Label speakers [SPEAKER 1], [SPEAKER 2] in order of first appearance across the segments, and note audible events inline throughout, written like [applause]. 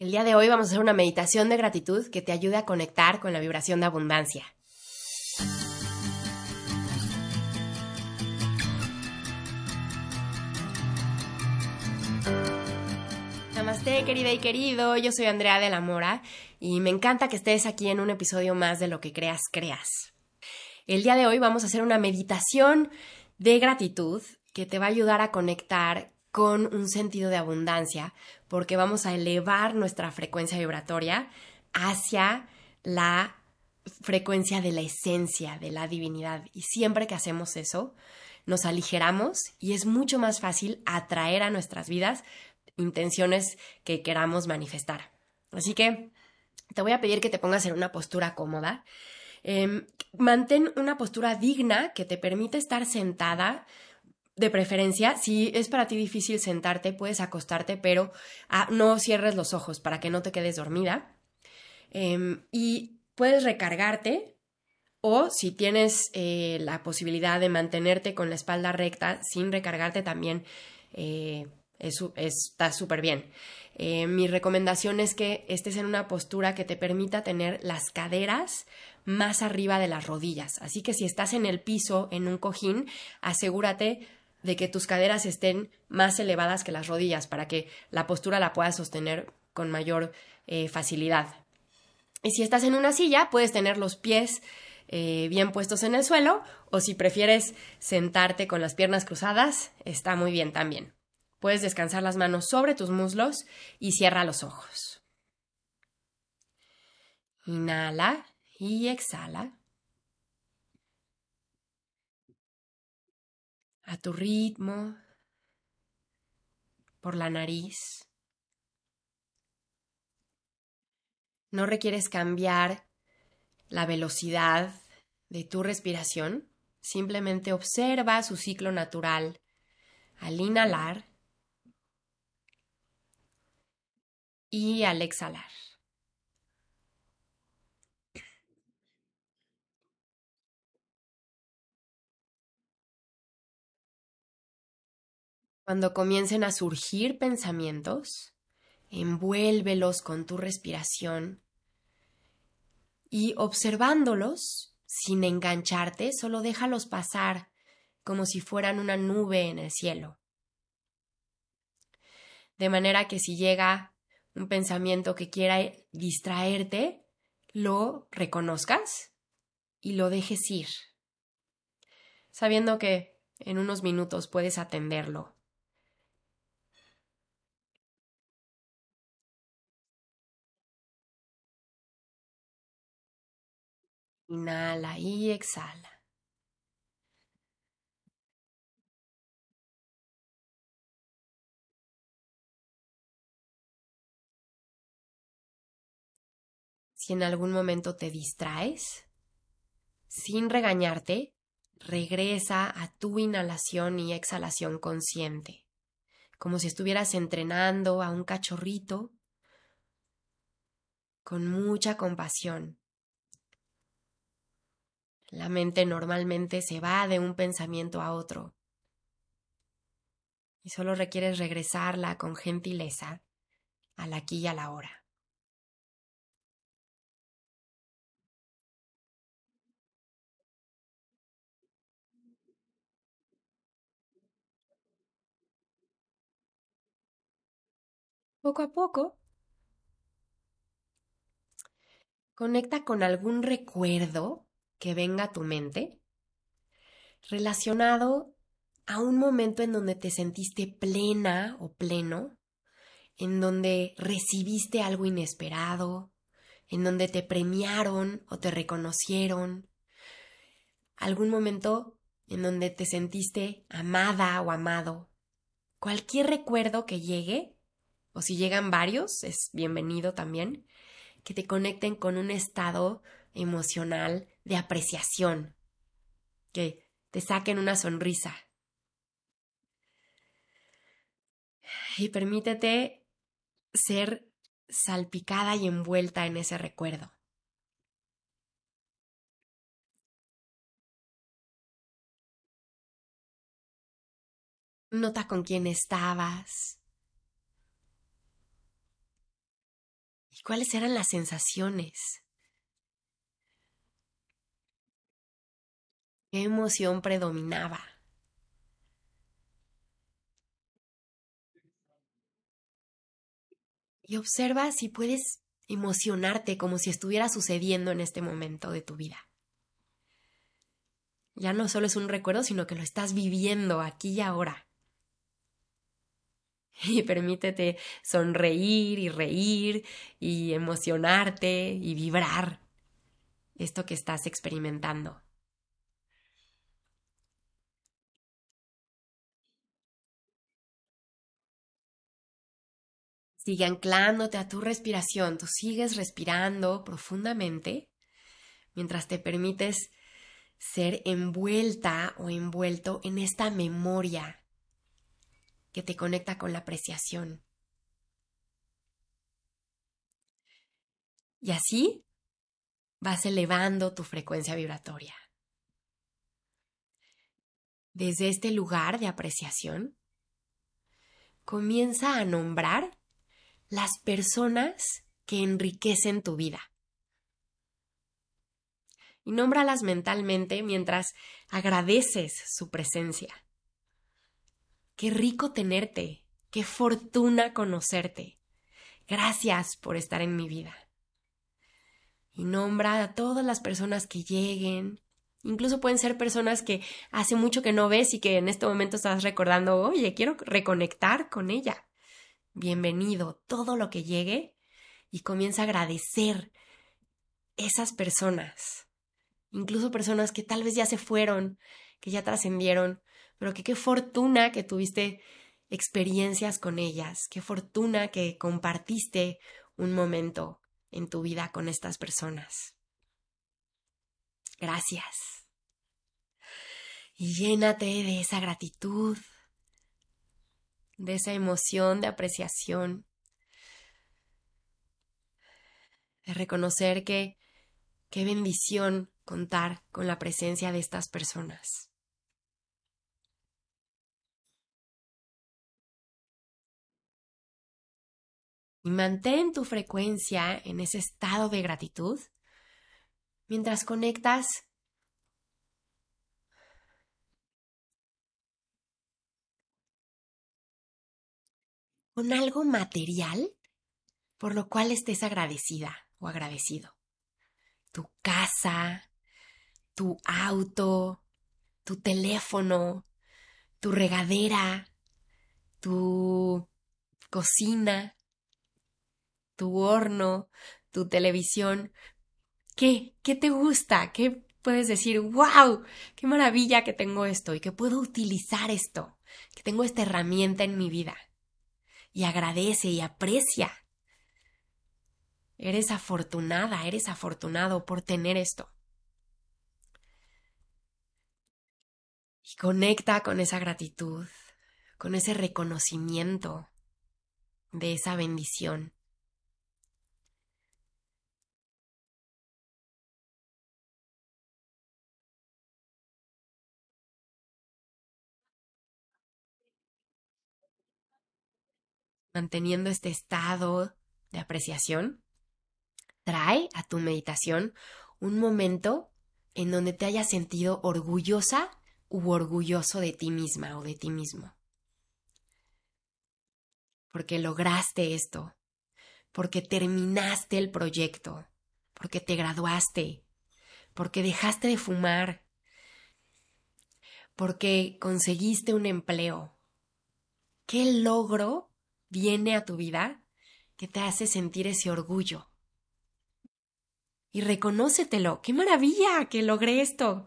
[SPEAKER 1] El día de hoy vamos a hacer una meditación de gratitud que te ayude a conectar con la vibración de abundancia. Namaste, querida y querido. Yo soy Andrea de la Mora y me encanta que estés aquí en un episodio más de Lo que creas, creas. El día de hoy vamos a hacer una meditación de gratitud que te va a ayudar a conectar con un sentido de abundancia, porque vamos a elevar nuestra frecuencia vibratoria hacia la frecuencia de la esencia, de la divinidad. Y siempre que hacemos eso, nos aligeramos y es mucho más fácil atraer a nuestras vidas intenciones que queramos manifestar. Así que te voy a pedir que te pongas en una postura cómoda. Em, mantén una postura digna que te permite estar sentada de preferencia, si es para ti difícil sentarte, puedes acostarte, pero ah, no cierres los ojos para que no te quedes dormida. Em, y puedes recargarte o si tienes eh, la posibilidad de mantenerte con la espalda recta sin recargarte también eh, está súper bien. Eh, mi recomendación es que estés en una postura que te permita tener las caderas más arriba de las rodillas. Así que si estás en el piso, en un cojín, asegúrate de que tus caderas estén más elevadas que las rodillas para que la postura la puedas sostener con mayor eh, facilidad. Y si estás en una silla, puedes tener los pies eh, bien puestos en el suelo o si prefieres sentarte con las piernas cruzadas, está muy bien también. Puedes descansar las manos sobre tus muslos y cierra los ojos. Inhala y exhala. A tu ritmo, por la nariz. No requieres cambiar la velocidad de tu respiración, simplemente observa su ciclo natural al inhalar y al exhalar. Cuando comiencen a surgir pensamientos, envuélvelos con tu respiración y observándolos, sin engancharte, solo déjalos pasar como si fueran una nube en el cielo. De manera que si llega un pensamiento que quiera distraerte, lo reconozcas y lo dejes ir, sabiendo que en unos minutos puedes atenderlo Inhala y exhala. Si en algún momento te distraes, sin regañarte, regresa a tu inhalación y exhalación consciente, como si estuvieras entrenando a un cachorrito con mucha compasión la mente normalmente se va de un pensamiento a otro y solo requieres regresarla con gentileza al aquí y a la hora. Poco a poco, conecta con algún recuerdo que venga a tu mente relacionado a un momento en donde te sentiste plena o pleno, en donde recibiste algo inesperado, en donde te premiaron o te reconocieron, algún momento en donde te sentiste amada o amado. Cualquier recuerdo que llegue, o si llegan varios, es bienvenido también, que te conecten con un estado emocional de apreciación, que te saquen una sonrisa. Y permítete ser salpicada y envuelta en ese recuerdo. Nota con quién estabas. ¿Y cuáles eran las sensaciones? ¿Qué emoción predominaba? Y observa si puedes emocionarte como si estuviera sucediendo en este momento de tu vida. Ya no solo es un recuerdo, sino que lo estás viviendo aquí y ahora. [laughs] Y permítete sonreír y reír y emocionarte y vibrar esto que estás experimentando. Sigue anclándote a tu respiración. Tú sigues respirando profundamente mientras te permites ser envuelta o envuelto en esta memoria que te conecta con la apreciación. Y así vas elevando tu frecuencia vibratoria. Desde este lugar de apreciación, comienza a nombrar las personas que enriquecen tu vida. Y nómbralas mentalmente mientras agradeces su presencia. Qué rico tenerte, qué fortuna conocerte. Gracias por estar en mi vida. Y nombra a todas las personas que lleguen. Incluso pueden ser personas que hace mucho que no ves y que en este momento estás recordando, oye, quiero reconectar con ella bienvenido, todo lo que llegue y comienza a agradecer esas personas, incluso personas que tal vez ya se fueron, que ya trascendieron, pero que qué fortuna que tuviste experiencias con ellas, qué fortuna que compartiste un momento en tu vida con estas personas. Gracias. Y llénate de esa gratitud, de esa emoción de apreciación, de reconocer que qué bendición contar con la presencia de estas personas. Y mantén tu frecuencia en ese estado de gratitud mientras conectas con algo material por lo cual estés agradecida o agradecido. Tu casa, tu auto, tu teléfono, tu regadera, tu cocina, tu horno, tu televisión. ¿Qué? ¿Qué te gusta? ¿Qué puedes decir? ¡Wow! ¡Qué maravilla que tengo esto y que puedo utilizar esto! Que tengo esta herramienta en mi vida y agradece y aprecia. Eres afortunada, eres afortunado por tener esto. Y conecta con esa gratitud, con ese reconocimiento de esa bendición. Manteniendo este estado de apreciación, trae a tu meditación un momento en donde te hayas sentido orgullosa u orgulloso de ti misma o de ti mismo. Porque lograste esto, porque terminaste el proyecto, porque te graduaste, porque dejaste de fumar, porque conseguiste un empleo. ¿Qué logro viene a tu vida que te hace sentir ese orgullo. Y reconócetelo. ¡Qué maravilla que logré esto!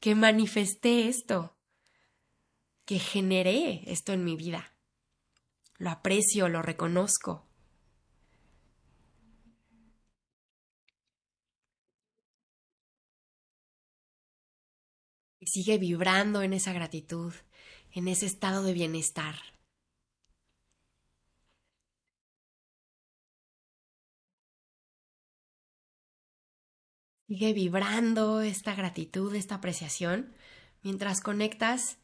[SPEAKER 1] Que manifesté esto. Que generé esto en mi vida. Lo aprecio, lo reconozco. Y sigue vibrando en esa gratitud, en ese estado de bienestar. Sigue vibrando esta gratitud, esta apreciación, mientras conectas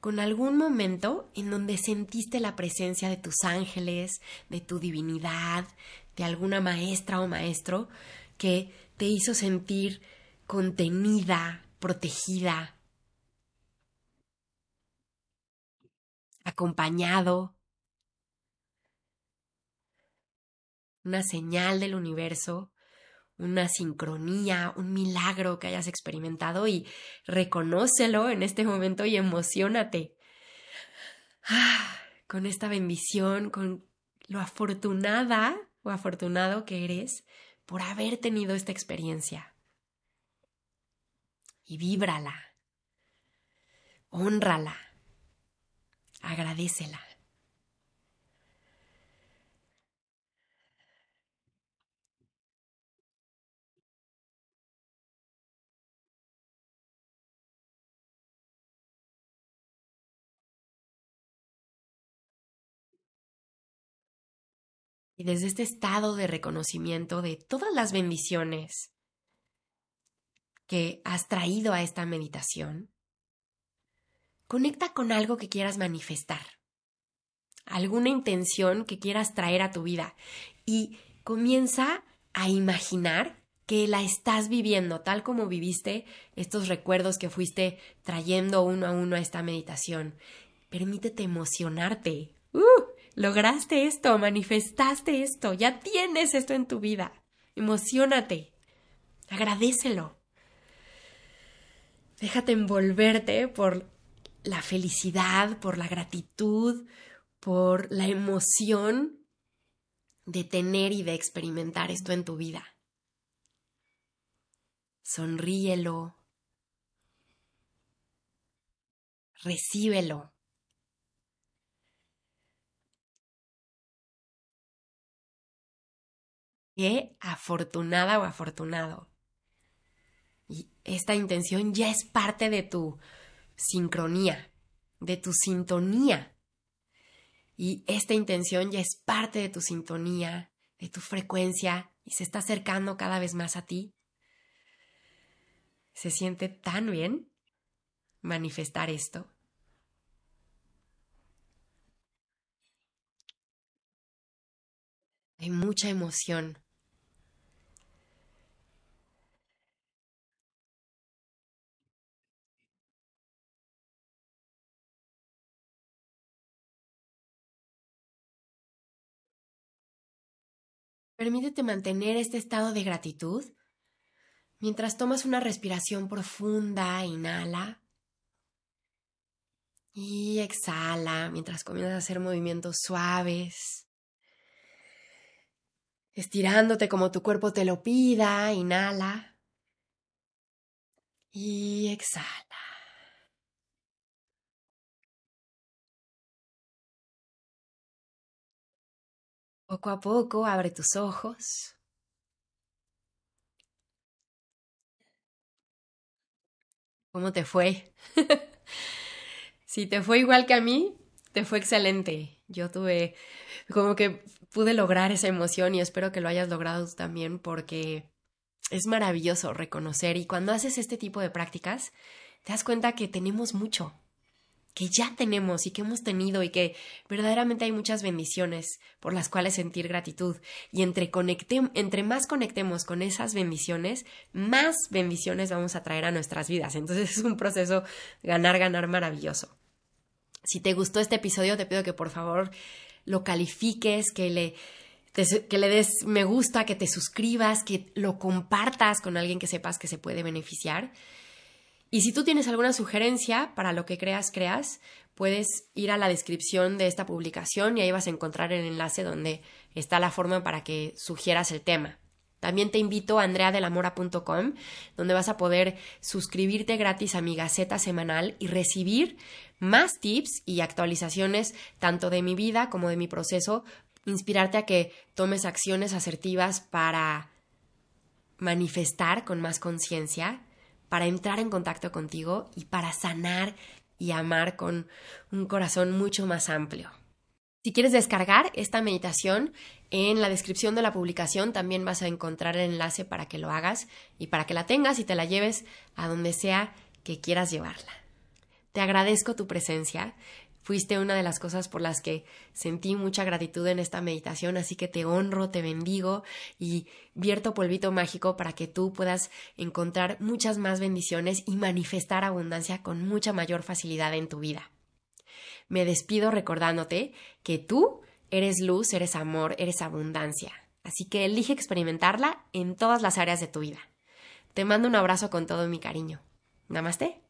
[SPEAKER 1] con algún momento en donde sentiste la presencia de tus ángeles, de tu divinidad, de alguna maestra o maestro que te hizo sentir contenida, protegida, acompañado, una señal del universo, una sincronía, un milagro que hayas experimentado y reconócelo en este momento y emocionate [sighs] con esta bendición, con lo afortunada o afortunado que eres por haber tenido esta experiencia. Y víbrala, honrala, agradecela. Y desde este estado de reconocimiento de todas las bendiciones que has traído a esta meditación, conecta con algo que quieras manifestar, alguna intención que quieras traer a tu vida y comienza a imaginar que la estás viviendo tal como viviste estos recuerdos que fuiste trayendo uno a uno a esta meditación. Permítete emocionarte. Lograste esto, manifestaste esto, ya tienes esto en tu vida. Emocionate, agradecelo. Déjate envolverte por la felicidad, por la gratitud, por la emoción de tener y de experimentar esto en tu vida. Sonríelo. Recíbelo. Qué afortunada o afortunado. Y esta intención ya es parte de tu sincronía, de tu sintonía. Y esta intención ya es parte de tu sintonía, de tu frecuencia, y se está acercando cada vez más a ti. Se siente tan bien manifestar esto. Hay mucha emoción. Permítete mantener este estado de gratitud. Mientras tomas una respiración profunda, inhala. Y exhala mientras comienzas a hacer movimientos suaves estirándote como tu cuerpo te lo pida, inhala y exhala. Poco a poco abre tus ojos. ¿Cómo te fue? [laughs] si te fue igual que a mí, te fue excelente. Yo tuve como que pude lograr esa emoción y espero que lo hayas logrado también porque es maravilloso reconocer y cuando haces este tipo de prácticas te das cuenta que tenemos mucho, que ya tenemos y que hemos tenido y que verdaderamente hay muchas bendiciones por las cuales sentir gratitud y entre, entre más conectemos con esas bendiciones, más bendiciones vamos a traer a nuestras vidas. Entonces [laughs] es un proceso ganar, ganar maravilloso. Si te gustó este episodio, te pido que por favor lo califiques, que le, que le des me gusta, que te suscribas, que lo compartas con alguien que sepas que se puede beneficiar. Y si tú tienes alguna sugerencia para lo que creas, creas, puedes ir a la descripción de esta publicación y ahí vas a encontrar el enlace donde está la forma para que sugieras el tema. También te invito a andreadelamora.com, donde vas a poder suscribirte gratis a mi gaceta semanal y recibir más tips y actualizaciones tanto de mi vida como de mi proceso, inspirarte a que tomes acciones asertivas para manifestar con más conciencia, para entrar en contacto contigo y para sanar y amar con un corazón mucho más amplio. Si quieres descargar esta meditación, en la descripción de la publicación también vas a encontrar el enlace para que lo hagas y para que la tengas y te la lleves a donde sea que quieras llevarla. Te agradezco tu presencia. Fuiste una de las cosas por las que sentí mucha gratitud en esta meditación, así que te honro, te bendigo y vierto polvito mágico para que tú puedas encontrar muchas más bendiciones y manifestar abundancia con mucha mayor facilidad en tu vida. Me despido recordándote que tú eres luz, eres amor, eres abundancia. Así que elige experimentarla en todas las áreas de tu vida. Te mando un abrazo con todo mi cariño. Namaste.